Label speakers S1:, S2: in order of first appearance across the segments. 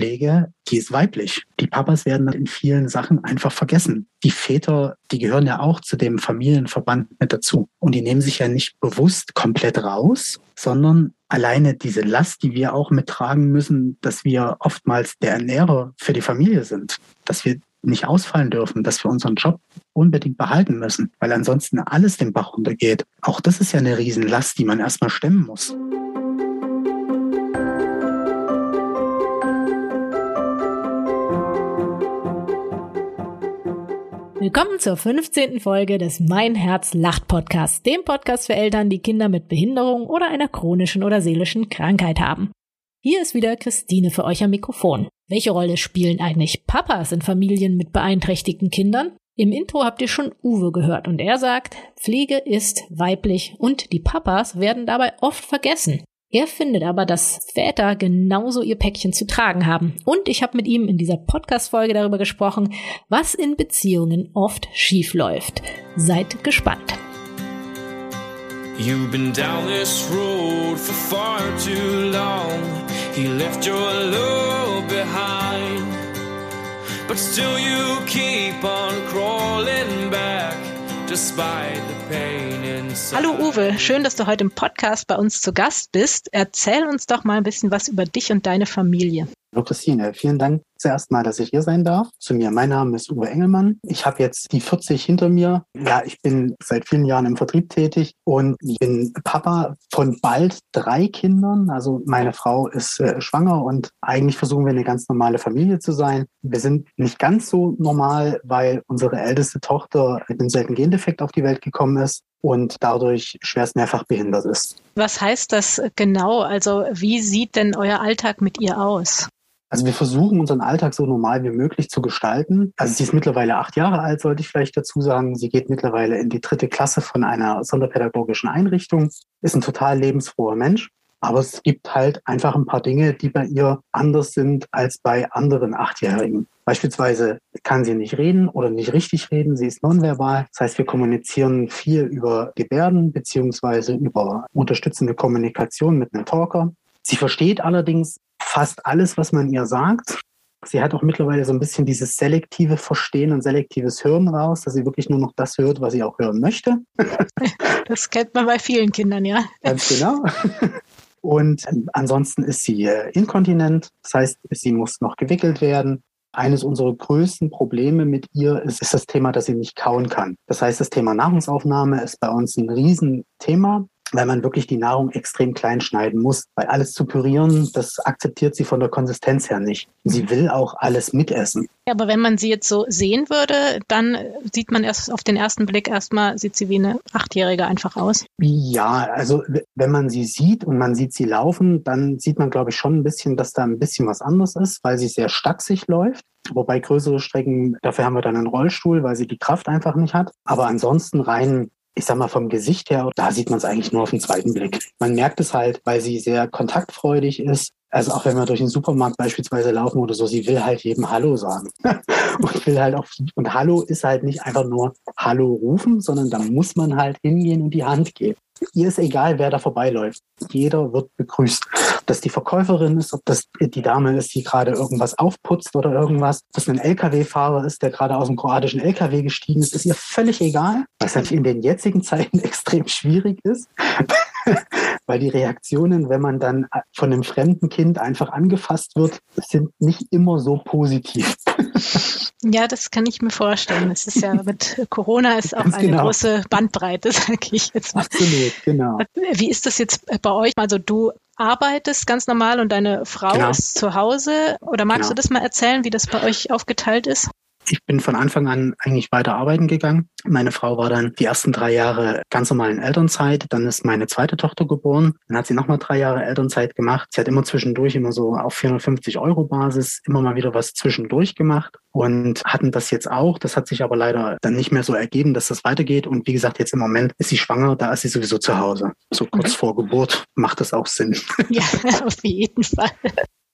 S1: Pflege, die ist weiblich. Die Papas werden in vielen Sachen einfach vergessen. Die Väter, die gehören ja auch zu dem Familienverband mit dazu. Und die nehmen sich ja nicht bewusst komplett raus, sondern alleine diese Last, die wir auch mittragen müssen, dass wir oftmals der Ernährer für die Familie sind, dass wir nicht ausfallen dürfen, dass wir unseren Job unbedingt behalten müssen, weil ansonsten alles den Bach runtergeht. Auch das ist ja eine Riesenlast, die man erstmal stemmen muss.
S2: Willkommen zur 15. Folge des Mein Herz lacht Podcasts, dem Podcast für Eltern, die Kinder mit Behinderung oder einer chronischen oder seelischen Krankheit haben. Hier ist wieder Christine für euch am Mikrofon. Welche Rolle spielen eigentlich Papas in Familien mit beeinträchtigten Kindern? Im Intro habt ihr schon Uwe gehört und er sagt, Pflege ist weiblich und die Papas werden dabei oft vergessen. Er findet aber, dass Väter genauso ihr Päckchen zu tragen haben. Und ich habe mit ihm in dieser Podcast-Folge darüber gesprochen, was in Beziehungen oft schief läuft. Seid gespannt. You've been down this road for far too long. He left your love behind. But still you keep on crawling back. Hallo Uwe, schön, dass du heute im Podcast bei uns zu Gast bist. Erzähl uns doch mal ein bisschen was über dich und deine Familie.
S1: Hallo Christine, vielen Dank zuerst mal, dass ich hier sein darf. Zu mir, mein Name ist Uwe Engelmann. Ich habe jetzt die 40 hinter mir. Ja, ich bin seit vielen Jahren im Vertrieb tätig und bin Papa von bald drei Kindern. Also meine Frau ist äh, schwanger und eigentlich versuchen wir eine ganz normale Familie zu sein. Wir sind nicht ganz so normal, weil unsere älteste Tochter mit einem seltenen Gendefekt auf die Welt gekommen ist und dadurch schwerst mehrfach behindert ist.
S2: Was heißt das genau? Also wie sieht denn euer Alltag mit ihr aus?
S1: Also wir versuchen unseren Alltag so normal wie möglich zu gestalten. Also sie ist mittlerweile acht Jahre alt, sollte ich vielleicht dazu sagen. Sie geht mittlerweile in die dritte Klasse von einer sonderpädagogischen Einrichtung, ist ein total lebensfroher Mensch. Aber es gibt halt einfach ein paar Dinge, die bei ihr anders sind als bei anderen Achtjährigen. Beispielsweise kann sie nicht reden oder nicht richtig reden. Sie ist nonverbal. Das heißt, wir kommunizieren viel über Gebärden beziehungsweise über unterstützende Kommunikation mit einem Talker. Sie versteht allerdings fast alles, was man ihr sagt. Sie hat auch mittlerweile so ein bisschen dieses selektive Verstehen und selektives Hören raus, dass sie wirklich nur noch das hört, was sie auch hören möchte.
S2: Das kennt man bei vielen Kindern, ja.
S1: Ganz genau. Und ansonsten ist sie äh, inkontinent, das heißt, sie muss noch gewickelt werden. Eines unserer größten Probleme mit ihr ist, ist das Thema, dass sie nicht kauen kann. Das heißt, das Thema Nahrungsaufnahme ist bei uns ein Riesenthema weil man wirklich die Nahrung extrem klein schneiden muss. Weil alles zu pürieren, das akzeptiert sie von der Konsistenz her nicht. Sie will auch alles mitessen.
S2: Ja, aber wenn man sie jetzt so sehen würde, dann sieht man erst auf den ersten Blick erstmal, sieht sie wie eine Achtjährige einfach aus.
S1: Ja, also wenn man sie sieht und man sieht sie laufen, dann sieht man, glaube ich, schon ein bisschen, dass da ein bisschen was anderes ist, weil sie sehr stacksig läuft. Wobei größere Strecken, dafür haben wir dann einen Rollstuhl, weil sie die Kraft einfach nicht hat. Aber ansonsten rein ich sag mal, vom Gesicht her, da sieht man es eigentlich nur auf den zweiten Blick. Man merkt es halt, weil sie sehr kontaktfreudig ist. Also auch wenn wir durch den Supermarkt beispielsweise laufen oder so, sie will halt jedem Hallo sagen. und will halt auch, und Hallo ist halt nicht einfach nur Hallo rufen, sondern da muss man halt hingehen und die Hand geben. Ihr ist egal, wer da vorbeiläuft. Jeder wird begrüßt. Ob das die Verkäuferin ist, ob das die Dame ist, die gerade irgendwas aufputzt oder irgendwas, ob das ein LKW-Fahrer ist, der gerade aus dem kroatischen LKW gestiegen ist, ist ihr völlig egal. Was natürlich in den jetzigen Zeiten extrem schwierig ist. weil die Reaktionen, wenn man dann von einem fremden Kind einfach angefasst wird, sind nicht immer so positiv.
S2: Ja, das kann ich mir vorstellen. Es ist ja mit Corona ist auch Ganz eine genau. große Bandbreite, sage ich jetzt mal. Absolut, genau. Wie ist das jetzt bei euch? Also du arbeitest ganz normal und deine Frau genau. ist zu Hause. Oder magst genau. du das mal erzählen, wie das bei euch aufgeteilt ist?
S1: Ich bin von Anfang an eigentlich weiter arbeiten gegangen. Meine Frau war dann die ersten drei Jahre ganz normal in Elternzeit. Dann ist meine zweite Tochter geboren. Dann hat sie nochmal drei Jahre Elternzeit gemacht. Sie hat immer zwischendurch immer so auf 450 Euro Basis immer mal wieder was zwischendurch gemacht und hatten das jetzt auch. Das hat sich aber leider dann nicht mehr so ergeben, dass das weitergeht. Und wie gesagt, jetzt im Moment ist sie schwanger, da ist sie sowieso zu Hause. So kurz okay. vor Geburt macht das auch Sinn.
S2: Ja, auf jeden Fall.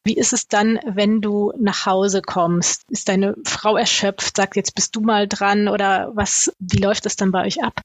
S2: Wie ist es dann, wenn du nach Hause kommst? Ist deine Frau erschöpft, sagt jetzt bist du mal dran oder was, wie läuft das dann bei euch ab?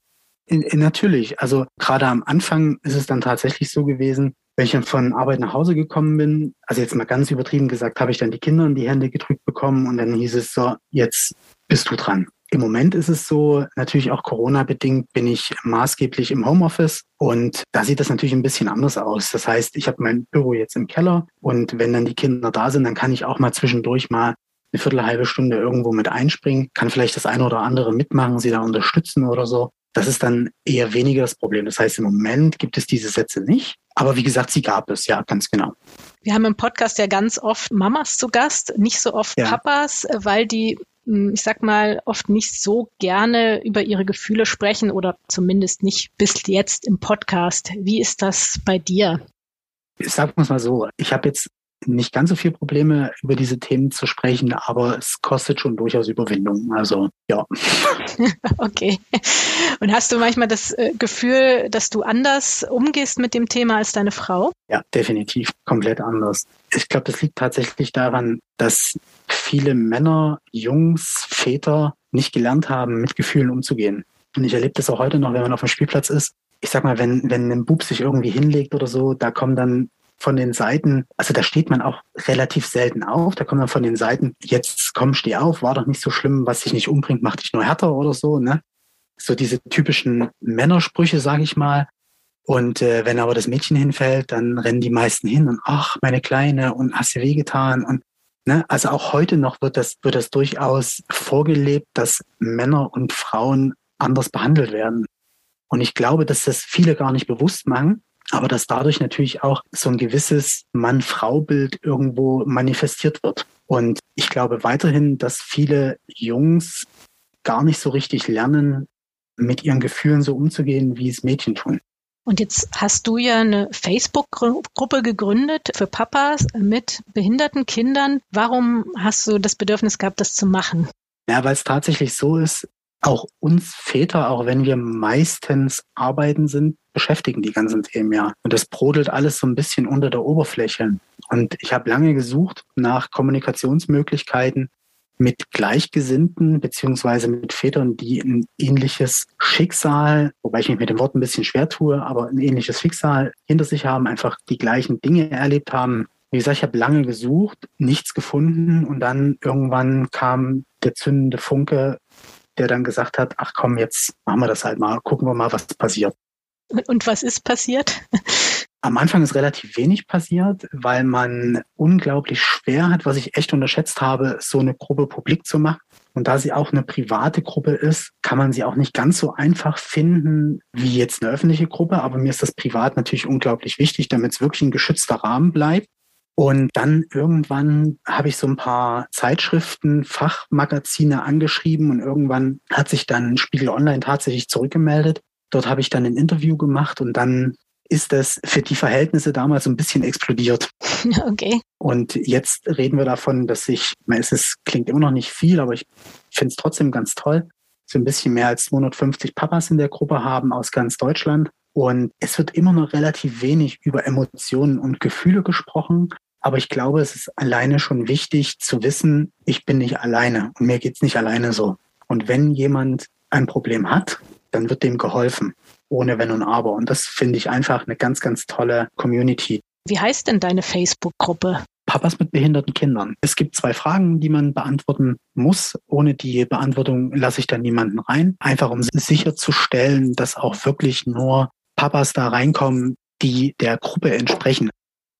S1: Natürlich, also gerade am Anfang ist es dann tatsächlich so gewesen, Wenn ich dann von Arbeit nach Hause gekommen bin, also jetzt mal ganz übertrieben gesagt, habe ich dann die Kinder in die Hände gedrückt bekommen und dann hieß es so, jetzt bist du dran. Im Moment ist es so, natürlich auch Corona-bedingt bin ich maßgeblich im Homeoffice und da sieht das natürlich ein bisschen anders aus. Das heißt, ich habe mein Büro jetzt im Keller und wenn dann die Kinder da sind, dann kann ich auch mal zwischendurch mal eine Viertel, halbe Stunde irgendwo mit einspringen, kann vielleicht das eine oder andere mitmachen, sie da unterstützen oder so. Das ist dann eher weniger das Problem. Das heißt, im Moment gibt es diese Sätze nicht. Aber wie gesagt, sie gab es, ja, ganz genau.
S2: Wir haben im Podcast ja ganz oft Mamas zu Gast, nicht so oft ja. Papas, weil die ich sag mal, oft nicht so gerne über ihre Gefühle sprechen oder zumindest nicht bis jetzt im Podcast. Wie ist das bei dir?
S1: Ich sag mal so, ich habe jetzt nicht ganz so viel Probleme, über diese Themen zu sprechen, aber es kostet schon durchaus Überwindung. Also ja.
S2: okay. Und hast du manchmal das äh, Gefühl, dass du anders umgehst mit dem Thema als deine Frau?
S1: Ja, definitiv komplett anders. Ich glaube, das liegt tatsächlich daran, dass viele Männer, Jungs, Väter nicht gelernt haben, mit Gefühlen umzugehen. Und ich erlebe das auch heute noch, wenn man auf dem Spielplatz ist. Ich sag mal, wenn, wenn ein Bub sich irgendwie hinlegt oder so, da kommen dann von den Seiten, also da steht man auch relativ selten auf, da kommt dann von den Seiten, jetzt komm, steh auf, war doch nicht so schlimm, was dich nicht umbringt, macht dich nur härter oder so, ne? So diese typischen Männersprüche, sage ich mal. Und äh, wenn aber das Mädchen hinfällt, dann rennen die meisten hin und ach, meine Kleine und hast dir wehgetan und ne, also auch heute noch wird das wird das durchaus vorgelebt, dass Männer und Frauen anders behandelt werden. Und ich glaube, dass das viele gar nicht bewusst machen aber dass dadurch natürlich auch so ein gewisses Mann-Frau-Bild irgendwo manifestiert wird. Und ich glaube weiterhin, dass viele Jungs gar nicht so richtig lernen, mit ihren Gefühlen so umzugehen, wie es Mädchen tun.
S2: Und jetzt hast du ja eine Facebook-Gruppe gegründet für Papas mit behinderten Kindern. Warum hast du das Bedürfnis gehabt, das zu machen?
S1: Ja, weil es tatsächlich so ist, auch uns Väter, auch wenn wir meistens arbeiten sind, beschäftigen die ganzen Themen ja. Und das brodelt alles so ein bisschen unter der Oberfläche. Und ich habe lange gesucht nach Kommunikationsmöglichkeiten mit Gleichgesinnten beziehungsweise mit Vätern, die ein ähnliches Schicksal, wobei ich mich mit dem Wort ein bisschen schwer tue, aber ein ähnliches Schicksal hinter sich haben, einfach die gleichen Dinge erlebt haben. Wie gesagt, ich habe lange gesucht, nichts gefunden und dann irgendwann kam der zündende Funke, der dann gesagt hat, ach komm, jetzt machen wir das halt mal, gucken wir mal, was passiert.
S2: Und was ist passiert?
S1: Am Anfang ist relativ wenig passiert, weil man unglaublich schwer hat, was ich echt unterschätzt habe, so eine Gruppe publik zu machen. Und da sie auch eine private Gruppe ist, kann man sie auch nicht ganz so einfach finden wie jetzt eine öffentliche Gruppe. Aber mir ist das privat natürlich unglaublich wichtig, damit es wirklich ein geschützter Rahmen bleibt. Und dann irgendwann habe ich so ein paar Zeitschriften, Fachmagazine angeschrieben und irgendwann hat sich dann Spiegel Online tatsächlich zurückgemeldet. Dort habe ich dann ein Interview gemacht und dann ist das für die Verhältnisse damals so ein bisschen explodiert.
S2: Okay.
S1: Und jetzt reden wir davon, dass ich, es ist, klingt immer noch nicht viel, aber ich finde es trotzdem ganz toll, so ein bisschen mehr als 250 Papas in der Gruppe haben aus ganz Deutschland. Und es wird immer noch relativ wenig über Emotionen und Gefühle gesprochen. Aber ich glaube, es ist alleine schon wichtig zu wissen, ich bin nicht alleine und mir geht's nicht alleine so. Und wenn jemand ein Problem hat, dann wird dem geholfen, ohne Wenn und Aber. Und das finde ich einfach eine ganz, ganz tolle Community.
S2: Wie heißt denn deine Facebook-Gruppe?
S1: Papas mit behinderten Kindern. Es gibt zwei Fragen, die man beantworten muss. Ohne die Beantwortung lasse ich da niemanden rein. Einfach um sicherzustellen, dass auch wirklich nur Papas da reinkommen, die der Gruppe entsprechen.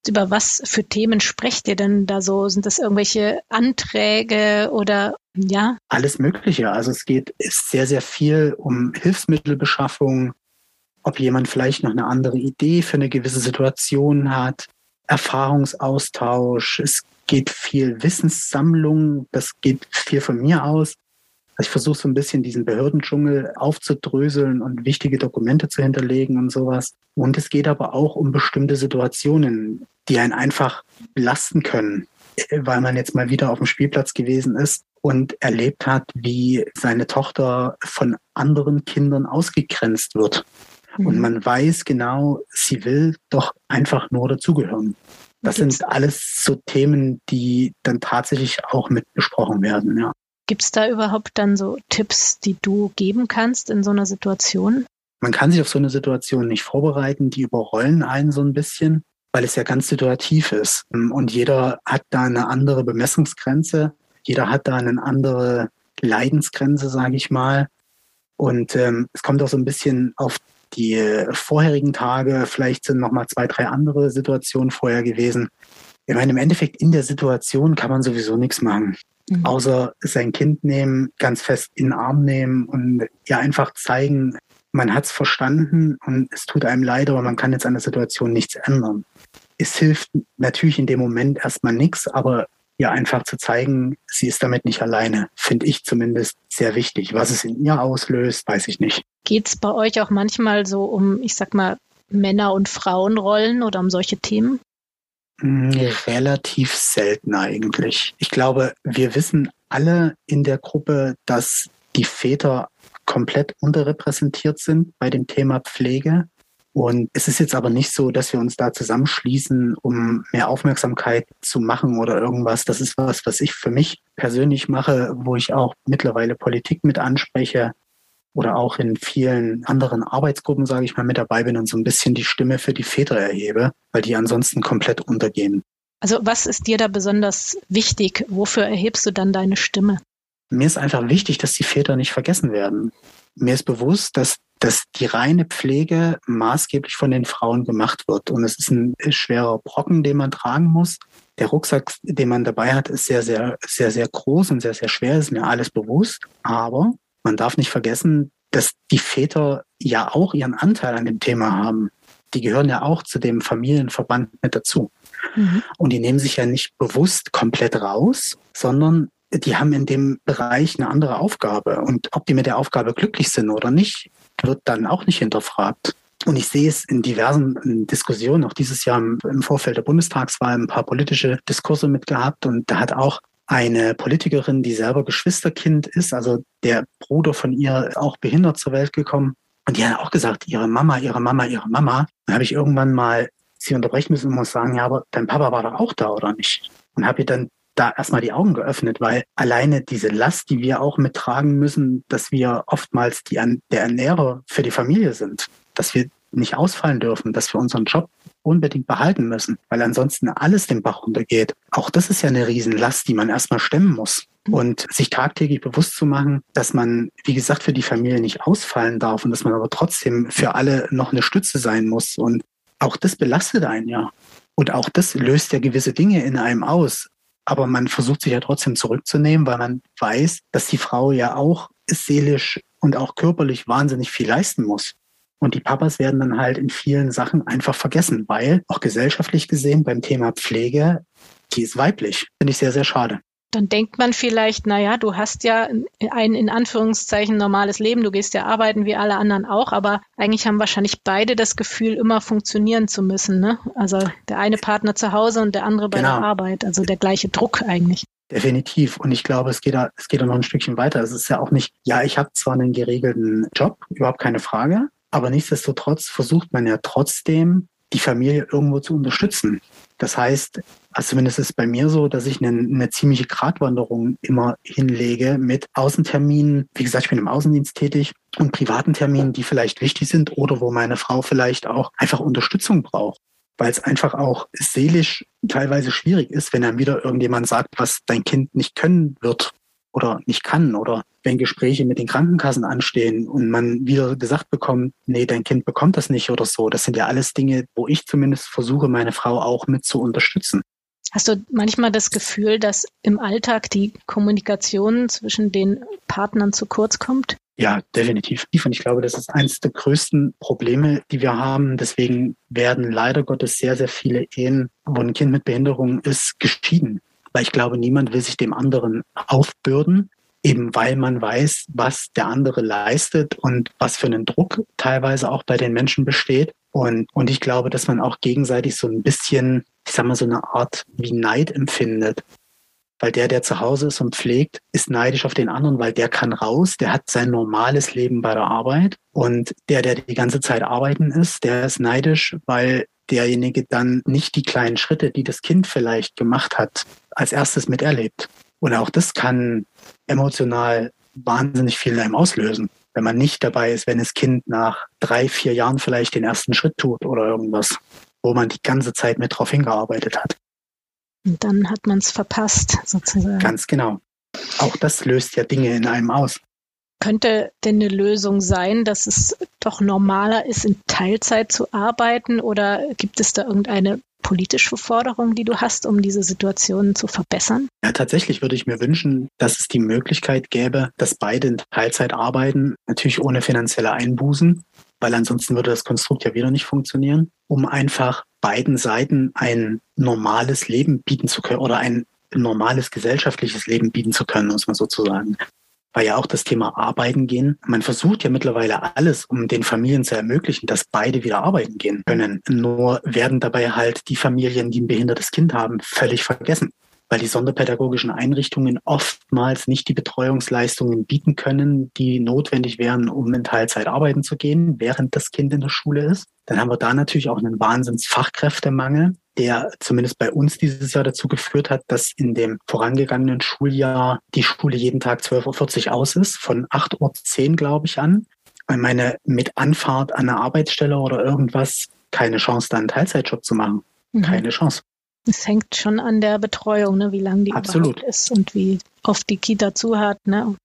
S2: Über was für Themen sprecht ihr denn da so? Sind das irgendwelche Anträge oder ja?
S1: Alles Mögliche. Also es geht sehr, sehr viel um Hilfsmittelbeschaffung, ob jemand vielleicht noch eine andere Idee für eine gewisse Situation hat, Erfahrungsaustausch. Es geht viel Wissenssammlung. Das geht viel von mir aus. Also ich versuche so ein bisschen diesen Behördendschungel aufzudröseln und wichtige Dokumente zu hinterlegen und sowas. Und es geht aber auch um bestimmte Situationen, die einen einfach belasten können, weil man jetzt mal wieder auf dem Spielplatz gewesen ist und erlebt hat, wie seine Tochter von anderen Kindern ausgegrenzt wird. Mhm. Und man weiß genau, sie will doch einfach nur dazugehören. Das sind alles so Themen, die dann tatsächlich auch mit besprochen werden, ja.
S2: Gibt es da überhaupt dann so Tipps, die du geben kannst in so einer Situation?
S1: Man kann sich auf so eine Situation nicht vorbereiten, die überrollen einen so ein bisschen. weil es ja ganz situativ ist. Und jeder hat da eine andere Bemessungsgrenze, jeder hat da eine andere Leidensgrenze, sage ich mal. Und ähm, es kommt auch so ein bisschen auf die vorherigen Tage, vielleicht sind noch mal zwei, drei andere Situationen vorher gewesen. Ich meine, im Endeffekt in der Situation kann man sowieso nichts machen. Mhm. Außer sein Kind nehmen, ganz fest in den Arm nehmen und ja einfach zeigen, man hat es verstanden und es tut einem leid, aber man kann jetzt an der Situation nichts ändern. Es hilft natürlich in dem Moment erstmal nichts, aber ihr einfach zu zeigen, sie ist damit nicht alleine, finde ich zumindest sehr wichtig. Was es in ihr auslöst, weiß ich nicht.
S2: Geht es bei euch auch manchmal so um, ich sag mal, Männer- und Frauenrollen oder um solche Themen?
S1: Relativ selten eigentlich. Ich glaube, wir wissen alle in der Gruppe, dass die Väter komplett unterrepräsentiert sind bei dem Thema Pflege. Und es ist jetzt aber nicht so, dass wir uns da zusammenschließen, um mehr Aufmerksamkeit zu machen oder irgendwas. Das ist was, was ich für mich persönlich mache, wo ich auch mittlerweile Politik mit anspreche oder auch in vielen anderen Arbeitsgruppen, sage ich mal, mit dabei bin und so ein bisschen die Stimme für die Väter erhebe, weil die ansonsten komplett untergehen.
S2: Also was ist dir da besonders wichtig? Wofür erhebst du dann deine Stimme?
S1: Mir ist einfach wichtig, dass die Väter nicht vergessen werden. Mir ist bewusst, dass dass die reine Pflege maßgeblich von den Frauen gemacht wird. Und es ist ein schwerer Brocken, den man tragen muss. Der Rucksack, den man dabei hat, ist sehr, sehr, sehr, sehr groß und sehr, sehr schwer, ist mir alles bewusst. Aber man darf nicht vergessen, dass die Väter ja auch ihren Anteil an dem Thema haben. Die gehören ja auch zu dem Familienverband mit dazu. Mhm. Und die nehmen sich ja nicht bewusst komplett raus, sondern die haben in dem Bereich eine andere Aufgabe. Und ob die mit der Aufgabe glücklich sind oder nicht, wird dann auch nicht hinterfragt. Und ich sehe es in diversen Diskussionen, auch dieses Jahr im Vorfeld der Bundestagswahl ein paar politische Diskurse mitgehabt. Und da hat auch eine Politikerin, die selber Geschwisterkind ist, also der Bruder von ihr auch behindert zur Welt gekommen. Und die hat auch gesagt, ihre Mama, ihre Mama, ihre Mama. Dann habe ich irgendwann mal sie unterbrechen müssen und muss sagen, ja, aber dein Papa war doch auch da, oder nicht? Und habe ihr dann da erstmal die Augen geöffnet, weil alleine diese Last, die wir auch mittragen müssen, dass wir oftmals die, der Ernährer für die Familie sind, dass wir nicht ausfallen dürfen, dass wir unseren Job unbedingt behalten müssen, weil ansonsten alles den Bach runtergeht. Auch das ist ja eine Riesenlast, die man erstmal stemmen muss. Und sich tagtäglich bewusst zu machen, dass man, wie gesagt, für die Familie nicht ausfallen darf und dass man aber trotzdem für alle noch eine Stütze sein muss. Und auch das belastet einen ja. Und auch das löst ja gewisse Dinge in einem aus aber man versucht sich ja trotzdem zurückzunehmen, weil man weiß, dass die Frau ja auch seelisch und auch körperlich wahnsinnig viel leisten muss. Und die Papas werden dann halt in vielen Sachen einfach vergessen, weil auch gesellschaftlich gesehen beim Thema Pflege, die ist weiblich. Finde ich sehr, sehr schade
S2: dann denkt man vielleicht, na ja, du hast ja ein in Anführungszeichen normales Leben, du gehst ja arbeiten wie alle anderen auch, aber eigentlich haben wahrscheinlich beide das Gefühl, immer funktionieren zu müssen. Ne? Also der eine Partner zu Hause und der andere bei genau. der Arbeit, also der gleiche Druck eigentlich.
S1: Definitiv. Und ich glaube, es geht da, es geht da noch ein Stückchen weiter. Es ist ja auch nicht, ja, ich habe zwar einen geregelten Job, überhaupt keine Frage, aber nichtsdestotrotz versucht man ja trotzdem, die Familie irgendwo zu unterstützen. Das heißt, also zumindest ist es bei mir so, dass ich eine, eine ziemliche Gratwanderung immer hinlege mit Außenterminen. Wie gesagt, ich bin im Außendienst tätig und privaten Terminen, die vielleicht wichtig sind oder wo meine Frau vielleicht auch einfach Unterstützung braucht. Weil es einfach auch seelisch teilweise schwierig ist, wenn dann wieder irgendjemand sagt, was dein Kind nicht können wird oder nicht kann oder wenn Gespräche mit den Krankenkassen anstehen und man wieder gesagt bekommt, nee, dein Kind bekommt das nicht oder so. Das sind ja alles Dinge, wo ich zumindest versuche, meine Frau auch mit zu unterstützen.
S2: Hast du manchmal das Gefühl, dass im Alltag die Kommunikation zwischen den Partnern zu kurz kommt?
S1: Ja, definitiv. Und ich glaube, das ist eines der größten Probleme, die wir haben. Deswegen werden leider Gottes sehr, sehr viele Ehen, wo ein Kind mit Behinderung ist, geschieden. Weil ich glaube, niemand will sich dem anderen aufbürden, eben weil man weiß, was der andere leistet und was für einen Druck teilweise auch bei den Menschen besteht. Und, und ich glaube, dass man auch gegenseitig so ein bisschen, ich sag mal, so eine Art wie Neid empfindet. Weil der, der zu Hause ist und pflegt, ist neidisch auf den anderen, weil der kann raus, der hat sein normales Leben bei der Arbeit. Und der, der die ganze Zeit arbeiten ist, der ist neidisch, weil derjenige dann nicht die kleinen Schritte, die das Kind vielleicht gemacht hat, als erstes miterlebt. Und auch das kann emotional wahnsinnig viel in einem auslösen wenn man nicht dabei ist, wenn das Kind nach drei, vier Jahren vielleicht den ersten Schritt tut oder irgendwas. wo man die ganze Zeit mit drauf hingearbeitet hat.
S2: Und dann hat man es verpasst, sozusagen.
S1: Ganz genau. Auch das löst ja Dinge in einem aus.
S2: Könnte denn eine Lösung sein, dass es doch normaler ist, in Teilzeit zu arbeiten? Oder gibt es da irgendeine politische Forderung, die du hast, um diese Situation zu verbessern?
S1: Ja, tatsächlich würde ich mir wünschen, dass es die Möglichkeit gäbe, dass beide in Teilzeit arbeiten, natürlich ohne finanzielle Einbußen, weil ansonsten würde das Konstrukt ja wieder nicht funktionieren, um einfach beiden Seiten ein normales Leben bieten zu können oder ein normales gesellschaftliches Leben bieten zu können, muss man sozusagen war ja auch das Thema Arbeiten gehen. Man versucht ja mittlerweile alles, um den Familien zu ermöglichen, dass beide wieder arbeiten gehen können. Nur werden dabei halt die Familien, die ein behindertes Kind haben, völlig vergessen weil die sonderpädagogischen Einrichtungen oftmals nicht die Betreuungsleistungen bieten können, die notwendig wären, um in Teilzeit arbeiten zu gehen, während das Kind in der Schule ist. Dann haben wir da natürlich auch einen Wahnsinns-Fachkräftemangel, der zumindest bei uns dieses Jahr dazu geführt hat, dass in dem vorangegangenen Schuljahr die Schule jeden Tag 12.40 Uhr aus ist, von 8.10 Uhr, glaube ich, an. Und meine mit Anfahrt an eine Arbeitsstelle oder irgendwas keine Chance, da einen Teilzeitjob zu machen. Mhm. Keine Chance.
S2: Es hängt schon an der Betreuung, ne, wie lang die
S1: Absolut.
S2: ist und wie oft die Kita zu hat. Ne.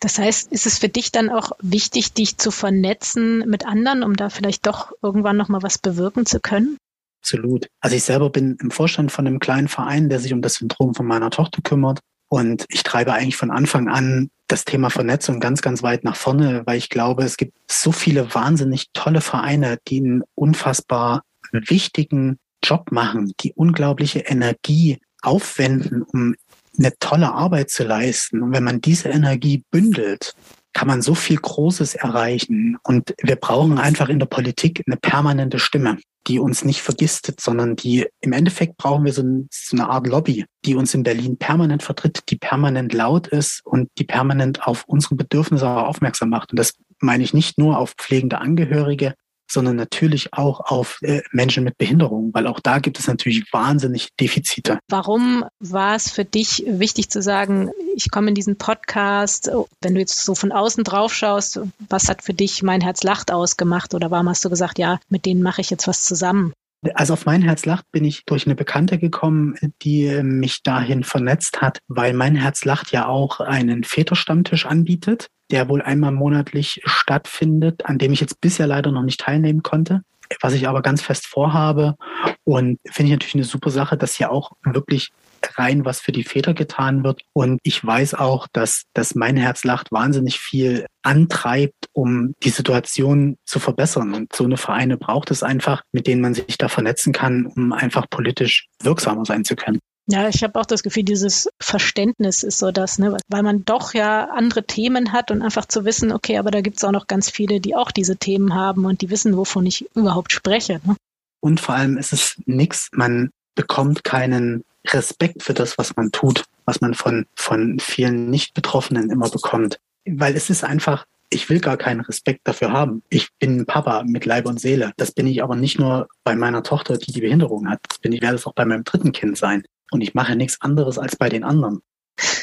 S2: Das heißt, ist es für dich dann auch wichtig, dich zu vernetzen mit anderen, um da vielleicht doch irgendwann nochmal was bewirken zu können?
S1: Absolut. Also ich selber bin im Vorstand von einem kleinen Verein, der sich um das Syndrom von meiner Tochter kümmert. Und ich treibe eigentlich von Anfang an das Thema Vernetzung ganz, ganz weit nach vorne, weil ich glaube, es gibt so viele wahnsinnig tolle Vereine, die einen unfassbar wichtigen Job machen, die unglaubliche Energie aufwenden, um eine tolle Arbeit zu leisten. Und wenn man diese Energie bündelt, kann man so viel Großes erreichen. Und wir brauchen einfach in der Politik eine permanente Stimme, die uns nicht vergisst, sondern die im Endeffekt brauchen wir so, eine Art Lobby, die uns in Berlin permanent vertritt, die permanent laut ist und die permanent auf unsere Bedürfnisse aufmerksam macht. Und das meine ich nicht nur auf pflegende Angehörige, sondern natürlich auch auf äh, Menschen mit Behinderung, weil auch da gibt es natürlich wahnsinnig Defizite.
S2: Warum war es für dich wichtig zu sagen, ich komme in diesen Podcast, wenn du jetzt so von außen drauf schaust, was hat für dich mein Herz lacht ausgemacht oder warum hast du gesagt, ja, mit denen mache ich jetzt was zusammen?
S1: Also auf mein Herz lacht bin ich durch eine Bekannte gekommen, die mich dahin vernetzt hat, weil mein Herz lacht ja auch einen Väterstammtisch anbietet der wohl einmal monatlich stattfindet, an dem ich jetzt bisher leider noch nicht teilnehmen konnte, was ich aber ganz fest vorhabe. Und finde ich natürlich eine super Sache, dass hier auch wirklich rein was für die Väter getan wird. Und ich weiß auch, dass, dass mein Herz lacht wahnsinnig viel antreibt, um die Situation zu verbessern. Und so eine Vereine braucht es einfach, mit denen man sich da vernetzen kann, um einfach politisch wirksamer sein zu können.
S2: Ja, ich habe auch das Gefühl, dieses Verständnis ist so das, ne? weil man doch ja andere Themen hat und einfach zu wissen, okay, aber da gibt es auch noch ganz viele, die auch diese Themen haben und die wissen, wovon ich überhaupt spreche. Ne?
S1: Und vor allem ist es nichts, man bekommt keinen Respekt für das, was man tut, was man von, von vielen Nicht-Betroffenen immer bekommt. Weil es ist einfach, ich will gar keinen Respekt dafür haben. Ich bin Papa mit Leib und Seele. Das bin ich aber nicht nur bei meiner Tochter, die die Behinderung hat. Das bin ich, werde es auch bei meinem dritten Kind sein und ich mache nichts anderes als bei den anderen.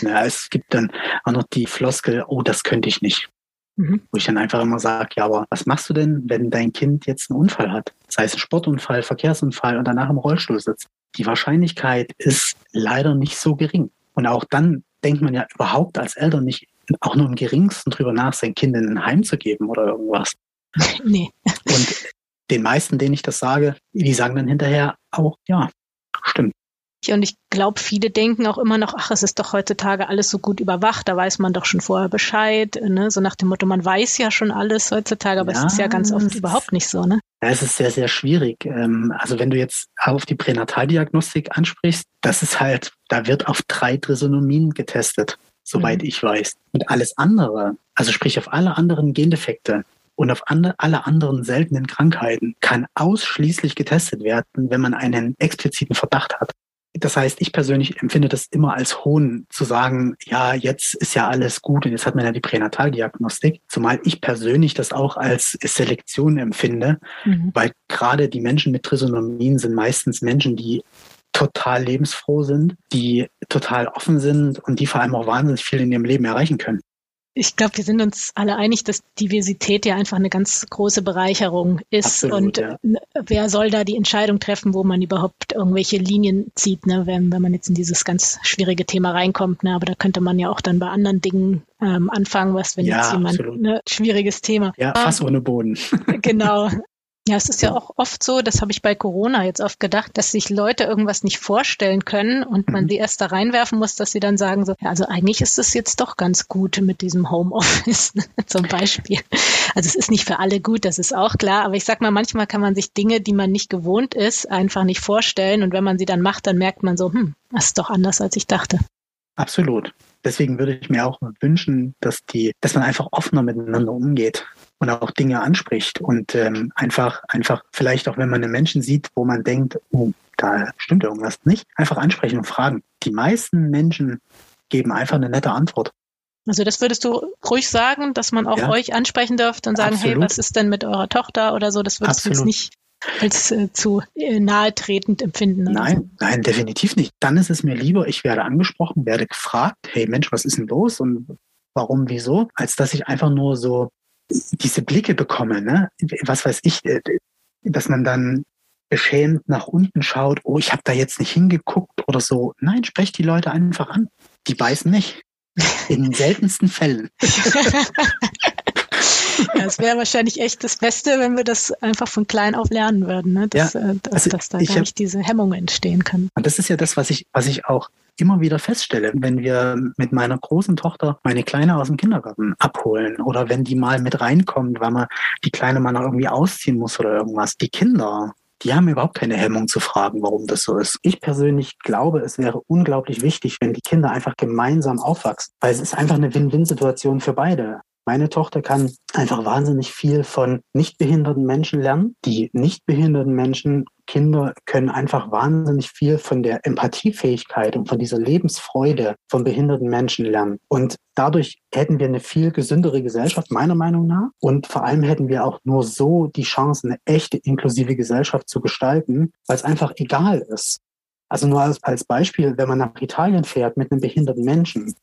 S1: Ja, es gibt dann auch noch die Floskel, oh, das könnte ich nicht. Mhm. Wo ich dann einfach immer sage, ja, aber was machst du denn, wenn dein Kind jetzt einen Unfall hat? Sei es ein Sportunfall, Verkehrsunfall und danach im Rollstuhl sitzt. Die Wahrscheinlichkeit ist leider nicht so gering. Und auch dann denkt man ja überhaupt als Eltern nicht auch nur im geringsten drüber nach, sein Kind in ein Heim zu geben oder irgendwas.
S2: Nee.
S1: Und den meisten, denen ich das sage, die sagen dann hinterher auch, ja, stimmt.
S2: Und ich glaube, viele denken auch immer noch, ach, es ist doch heutzutage alles so gut überwacht, da weiß man doch schon vorher Bescheid. Ne? So nach dem Motto, man weiß ja schon alles heutzutage, aber ja, es ist ja ganz oft überhaupt nicht so. Ne?
S1: Ja, es ist sehr, sehr schwierig. Ähm, also wenn du jetzt auf die Pränataldiagnostik ansprichst, das ist halt, da wird auf drei Trisonomien getestet, soweit mhm. ich weiß. Und alles andere, also sprich auf alle anderen Gendefekte, und auf alle anderen seltenen Krankheiten kann ausschließlich getestet werden, wenn man einen expliziten Verdacht hat. Das heißt, ich persönlich empfinde das immer als Hohn zu sagen, ja, jetzt ist ja alles gut und jetzt hat man ja die Pränataldiagnostik. Zumal ich persönlich das auch als Selektion empfinde, mhm. weil gerade die Menschen mit Trisonomien sind meistens Menschen, die total lebensfroh sind, die total offen sind und die vor allem auch wahnsinnig viel in ihrem Leben erreichen können.
S2: Ich glaube, wir sind uns alle einig, dass Diversität ja einfach eine ganz große Bereicherung ist. Absolut, und ja. wer soll da die Entscheidung treffen, wo man überhaupt irgendwelche Linien zieht, ne? wenn, wenn man jetzt in dieses ganz schwierige Thema reinkommt. Ne? Aber da könnte man ja auch dann bei anderen Dingen ähm, anfangen, was wenn ja, jetzt jemand ein ne, schwieriges Thema.
S1: Ja, Fass ohne Boden.
S2: genau. Ja, es ist ja auch oft so, das habe ich bei Corona jetzt oft gedacht, dass sich Leute irgendwas nicht vorstellen können und man mhm. sie erst da reinwerfen muss, dass sie dann sagen so, ja, also eigentlich ist es jetzt doch ganz gut mit diesem Homeoffice zum Beispiel. Also es ist nicht für alle gut, das ist auch klar, aber ich sag mal, manchmal kann man sich Dinge, die man nicht gewohnt ist, einfach nicht vorstellen und wenn man sie dann macht, dann merkt man so, hm, das ist doch anders, als ich dachte.
S1: Absolut. Deswegen würde ich mir auch wünschen, dass die, dass man einfach offener miteinander umgeht und auch Dinge anspricht und ähm, einfach, einfach vielleicht auch, wenn man einen Menschen sieht, wo man denkt, oh, da stimmt irgendwas nicht, einfach ansprechen und fragen. Die meisten Menschen geben einfach eine nette Antwort.
S2: Also das würdest du ruhig sagen, dass man auch ja. euch ansprechen dürfte und sagen, Absolut. hey, was ist denn mit eurer Tochter oder so? Das würdest Absolut. du jetzt nicht als äh, zu äh, nahetretend empfinden.
S1: Nein, so. nein, definitiv nicht. Dann ist es mir lieber, ich werde angesprochen, werde gefragt, hey Mensch, was ist denn los und warum, wieso, als dass ich einfach nur so diese Blicke bekomme, ne? was weiß ich, äh, dass man dann beschämt nach unten schaut, oh, ich habe da jetzt nicht hingeguckt oder so. Nein, sprecht die Leute einfach an. Die beißen nicht. In den seltensten Fällen.
S2: ja, es wäre wahrscheinlich echt das Beste, wenn wir das einfach von klein auf lernen würden, ne? dass, ja, äh, dass, also dass da gar nicht diese Hemmungen entstehen können.
S1: Und das ist ja das, was ich, was ich auch immer wieder feststelle, wenn wir mit meiner großen Tochter meine Kleine aus dem Kindergarten abholen oder wenn die mal mit reinkommt, weil man die Kleine mal noch irgendwie ausziehen muss oder irgendwas. Die Kinder, die haben überhaupt keine Hemmung zu fragen, warum das so ist. Ich persönlich glaube, es wäre unglaublich wichtig, wenn die Kinder einfach gemeinsam aufwachsen, weil es ist einfach eine Win-Win-Situation für beide. Meine Tochter kann einfach wahnsinnig viel von nicht behinderten Menschen lernen. Die nicht behinderten Menschen, Kinder können einfach wahnsinnig viel von der Empathiefähigkeit und von dieser Lebensfreude von behinderten Menschen lernen. Und dadurch hätten wir eine viel gesündere Gesellschaft, meiner Meinung nach. Und vor allem hätten wir auch nur so die Chance, eine echte inklusive Gesellschaft zu gestalten, weil es einfach egal ist. Also nur als, als Beispiel, wenn man nach Italien fährt mit einem behinderten Menschen,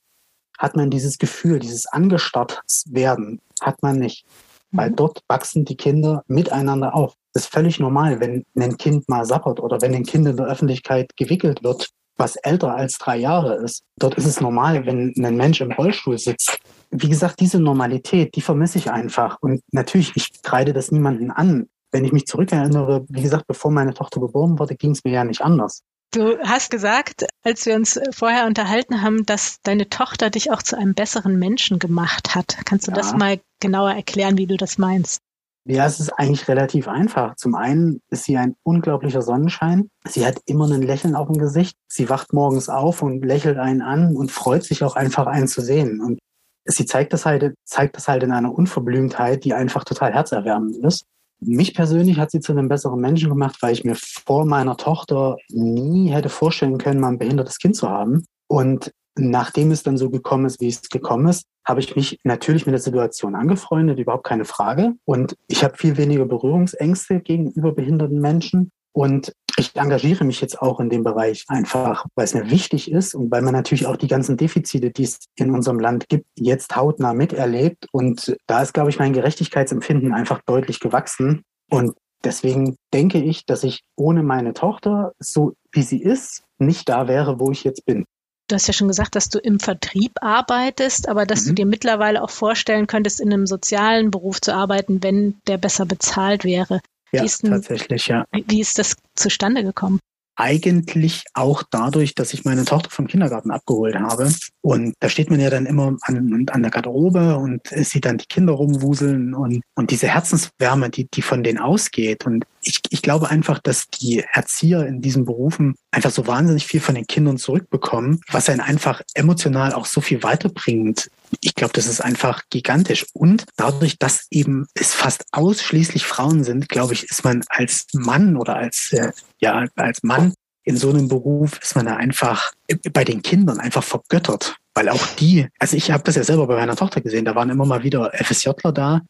S1: hat man dieses Gefühl, dieses angestarrt werden, hat man nicht. Weil mhm. dort wachsen die Kinder miteinander auf. Das ist völlig normal, wenn ein Kind mal sappert oder wenn ein Kind in der Öffentlichkeit gewickelt wird, was älter als drei Jahre ist. Dort ist es normal, wenn ein Mensch im Rollstuhl sitzt. Wie gesagt, diese Normalität, die vermisse ich einfach. Und natürlich, ich kreide das niemanden an. Wenn ich mich zurückerinnere, wie gesagt, bevor meine Tochter geboren wurde, ging es mir ja nicht anders.
S2: Du hast gesagt, als wir uns vorher unterhalten haben, dass deine Tochter dich auch zu einem besseren Menschen gemacht hat. Kannst du ja. das mal genauer erklären, wie du das meinst?
S1: Ja, es ist eigentlich relativ einfach. Zum einen ist sie ein unglaublicher Sonnenschein. Sie hat immer ein Lächeln auf dem Gesicht. Sie wacht morgens auf und lächelt einen an und freut sich auch einfach, einen zu sehen. Und sie zeigt das halt, zeigt das halt in einer Unverblümtheit, die einfach total herzerwärmend ist. Mich persönlich hat sie zu einem besseren Menschen gemacht, weil ich mir vor meiner Tochter nie hätte vorstellen können, mal ein behindertes Kind zu haben. Und nachdem es dann so gekommen ist, wie es gekommen ist, habe ich mich natürlich mit der Situation angefreundet, überhaupt keine Frage. Und ich habe viel weniger Berührungsängste gegenüber behinderten Menschen. Und ich engagiere mich jetzt auch in dem Bereich einfach, weil es mir wichtig ist und weil man natürlich auch die ganzen Defizite, die es in unserem Land gibt, jetzt hautnah miterlebt. Und da ist, glaube ich, mein Gerechtigkeitsempfinden einfach deutlich gewachsen. Und deswegen denke ich, dass ich ohne meine Tochter, so wie sie ist, nicht da wäre, wo ich jetzt bin.
S2: Du hast ja schon gesagt, dass du im Vertrieb arbeitest, aber dass mhm. du dir mittlerweile auch vorstellen könntest, in einem sozialen Beruf zu arbeiten, wenn der besser bezahlt wäre.
S1: Ja, denn, tatsächlich, ja.
S2: Wie ist das zustande gekommen?
S1: Eigentlich auch dadurch, dass ich meine Tochter vom Kindergarten abgeholt habe. Und da steht man ja dann immer an, an der Garderobe und sieht dann die Kinder rumwuseln und, und diese Herzenswärme, die, die von denen ausgeht. Und ich, ich glaube einfach, dass die Erzieher in diesen Berufen einfach so wahnsinnig viel von den Kindern zurückbekommen, was einen einfach emotional auch so viel weiterbringt. Ich glaube, das ist einfach gigantisch. Und dadurch, dass eben es fast ausschließlich Frauen sind, glaube ich, ist man als Mann oder als, äh, ja, als Mann in so einem Beruf ist man da einfach bei den Kindern einfach vergöttert. Weil auch die, also ich habe das ja selber bei meiner Tochter gesehen, da waren immer mal wieder FSJler da,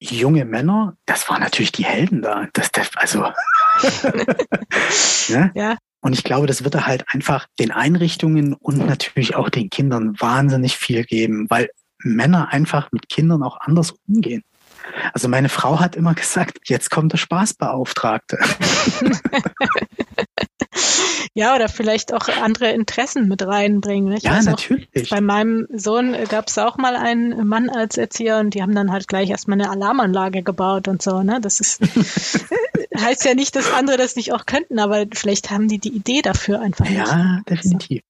S1: junge Männer, das waren natürlich die Helden da. Das, das also ne? ja. Und ich glaube, das wird er halt einfach den Einrichtungen und natürlich auch den Kindern wahnsinnig viel geben, weil Männer einfach mit Kindern auch anders umgehen. Also meine Frau hat immer gesagt, jetzt kommt der Spaßbeauftragte.
S3: Ja, oder vielleicht auch andere Interessen mit reinbringen. Ich
S1: ja, natürlich.
S3: Auch, bei meinem Sohn gab es auch mal einen Mann als Erzieher und die haben dann halt gleich erstmal eine Alarmanlage gebaut und so. Ne? Das ist heißt ja nicht, dass andere das nicht auch könnten, aber vielleicht haben die die Idee dafür einfach
S1: nicht. Ja, definitiv.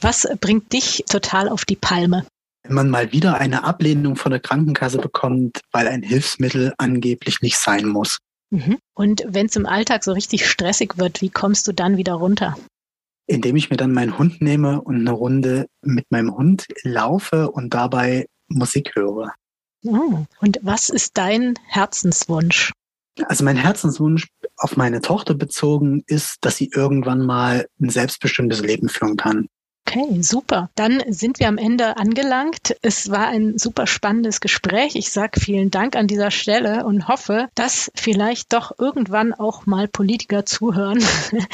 S3: Was bringt dich total auf die Palme?
S1: Wenn man mal wieder eine Ablehnung von der Krankenkasse bekommt, weil ein Hilfsmittel angeblich nicht sein muss.
S3: Mhm. Und wenn es im Alltag so richtig stressig wird, wie kommst du dann wieder runter?
S1: Indem ich mir dann meinen Hund nehme und eine Runde mit meinem Hund laufe und dabei Musik höre.
S3: Oh. Und was ist dein Herzenswunsch?
S1: Also mein Herzenswunsch auf meine Tochter bezogen ist, dass sie irgendwann mal ein selbstbestimmtes Leben führen kann.
S3: Okay, super. Dann sind wir am Ende angelangt. Es war ein super spannendes Gespräch. Ich sage vielen Dank an dieser Stelle und hoffe, dass vielleicht doch irgendwann auch mal Politiker zuhören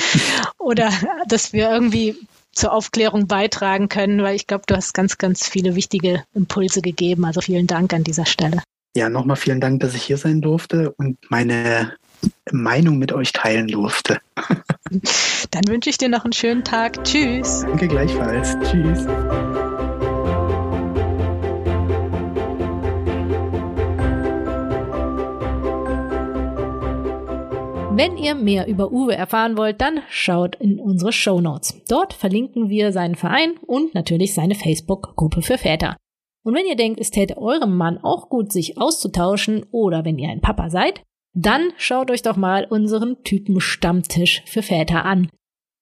S3: oder dass wir irgendwie zur Aufklärung beitragen können, weil ich glaube, du hast ganz, ganz viele wichtige Impulse gegeben. Also vielen Dank an dieser Stelle.
S1: Ja, nochmal vielen Dank, dass ich hier sein durfte und meine Meinung mit euch teilen durfte.
S3: Dann wünsche ich dir noch einen schönen Tag. Tschüss.
S1: Danke gleichfalls. Tschüss.
S2: Wenn ihr mehr über Uwe erfahren wollt, dann schaut in unsere Show Notes. Dort verlinken wir seinen Verein und natürlich seine Facebook-Gruppe für Väter. Und wenn ihr denkt, es täte eurem Mann auch gut, sich auszutauschen oder wenn ihr ein Papa seid, dann schaut euch doch mal unseren Typen Stammtisch für Väter an.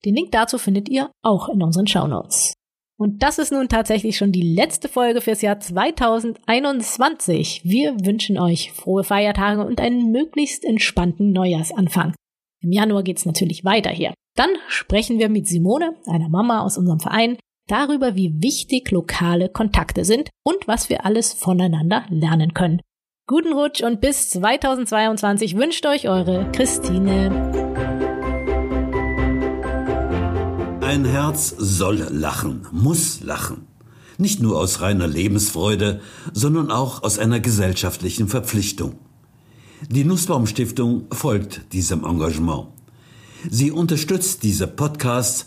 S2: Den Link dazu findet ihr auch in unseren Shownotes. Und das ist nun tatsächlich schon die letzte Folge fürs Jahr 2021. Wir wünschen euch frohe Feiertage und einen möglichst entspannten Neujahrsanfang. Im Januar geht's natürlich weiter hier. Dann sprechen wir mit Simone, einer Mama aus unserem Verein, darüber, wie wichtig lokale Kontakte sind und was wir alles voneinander lernen können. Guten Rutsch und bis 2022 wünscht euch eure Christine.
S4: Ein Herz soll lachen, muss lachen. Nicht nur aus reiner Lebensfreude, sondern auch aus einer gesellschaftlichen Verpflichtung. Die Nussbaum Stiftung folgt diesem Engagement. Sie unterstützt diese Podcasts